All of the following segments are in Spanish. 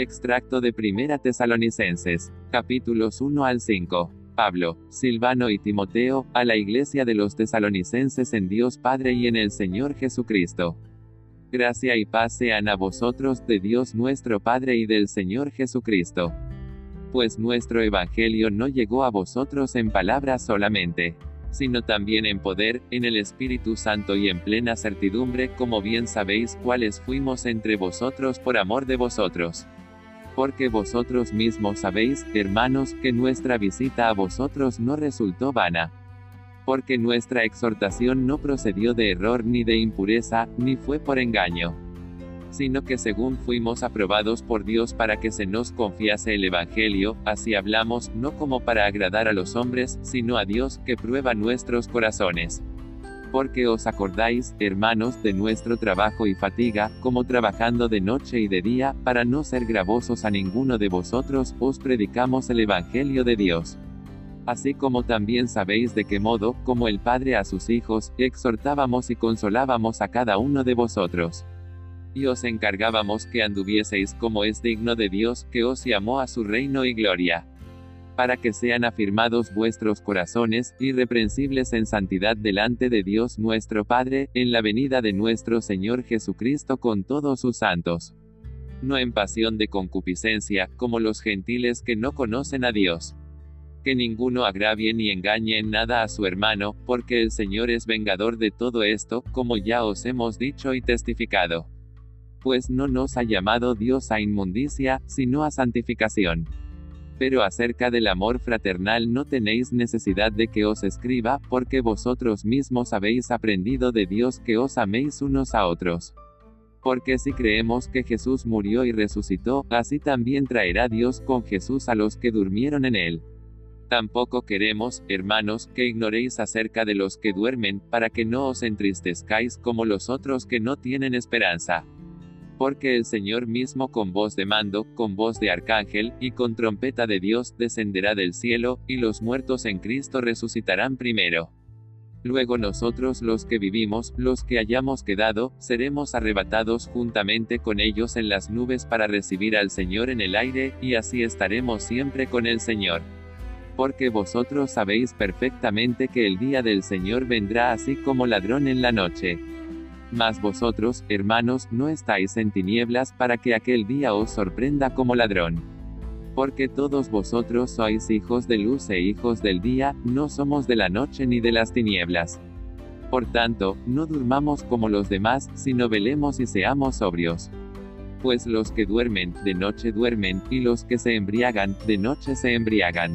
Extracto de Primera Tesalonicenses, capítulos 1 al 5. Pablo, Silvano y Timoteo, a la iglesia de los tesalonicenses en Dios Padre y en el Señor Jesucristo. Gracia y paz sean a vosotros de Dios nuestro Padre y del Señor Jesucristo. Pues nuestro Evangelio no llegó a vosotros en palabras solamente, sino también en poder, en el Espíritu Santo y en plena certidumbre, como bien sabéis cuáles fuimos entre vosotros por amor de vosotros porque vosotros mismos sabéis, hermanos, que nuestra visita a vosotros no resultó vana. Porque nuestra exhortación no procedió de error ni de impureza, ni fue por engaño. Sino que según fuimos aprobados por Dios para que se nos confiase el Evangelio, así hablamos, no como para agradar a los hombres, sino a Dios, que prueba nuestros corazones porque os acordáis, hermanos, de nuestro trabajo y fatiga, como trabajando de noche y de día, para no ser gravosos a ninguno de vosotros, os predicamos el Evangelio de Dios. Así como también sabéis de qué modo, como el Padre a sus hijos, exhortábamos y consolábamos a cada uno de vosotros. Y os encargábamos que anduvieseis como es digno de Dios, que os llamó a su reino y gloria para que sean afirmados vuestros corazones, irreprensibles en santidad delante de Dios nuestro Padre, en la venida de nuestro Señor Jesucristo con todos sus santos. No en pasión de concupiscencia, como los gentiles que no conocen a Dios. Que ninguno agravie ni engañe en nada a su hermano, porque el Señor es vengador de todo esto, como ya os hemos dicho y testificado. Pues no nos ha llamado Dios a inmundicia, sino a santificación pero acerca del amor fraternal no tenéis necesidad de que os escriba, porque vosotros mismos habéis aprendido de Dios que os améis unos a otros. Porque si creemos que Jesús murió y resucitó, así también traerá Dios con Jesús a los que durmieron en él. Tampoco queremos, hermanos, que ignoréis acerca de los que duermen, para que no os entristezcáis como los otros que no tienen esperanza porque el Señor mismo con voz de mando, con voz de arcángel, y con trompeta de Dios, descenderá del cielo, y los muertos en Cristo resucitarán primero. Luego nosotros los que vivimos, los que hayamos quedado, seremos arrebatados juntamente con ellos en las nubes para recibir al Señor en el aire, y así estaremos siempre con el Señor. Porque vosotros sabéis perfectamente que el día del Señor vendrá así como ladrón en la noche. Mas vosotros, hermanos, no estáis en tinieblas para que aquel día os sorprenda como ladrón. Porque todos vosotros sois hijos de luz e hijos del día, no somos de la noche ni de las tinieblas. Por tanto, no durmamos como los demás, sino velemos y seamos sobrios. Pues los que duermen, de noche duermen, y los que se embriagan, de noche se embriagan.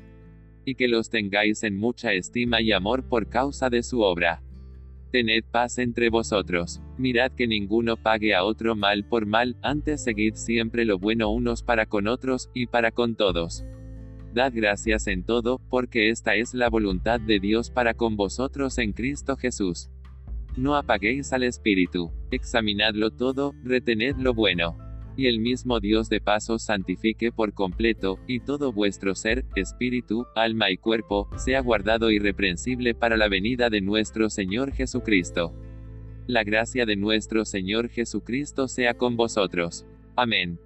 y que los tengáis en mucha estima y amor por causa de su obra. Tened paz entre vosotros. Mirad que ninguno pague a otro mal por mal, antes seguid siempre lo bueno unos para con otros, y para con todos. Dad gracias en todo, porque esta es la voluntad de Dios para con vosotros en Cristo Jesús. No apaguéis al Espíritu. Examinadlo todo, retened lo bueno y el mismo Dios de paso santifique por completo, y todo vuestro ser, espíritu, alma y cuerpo, sea guardado irreprensible para la venida de nuestro Señor Jesucristo. La gracia de nuestro Señor Jesucristo sea con vosotros. Amén.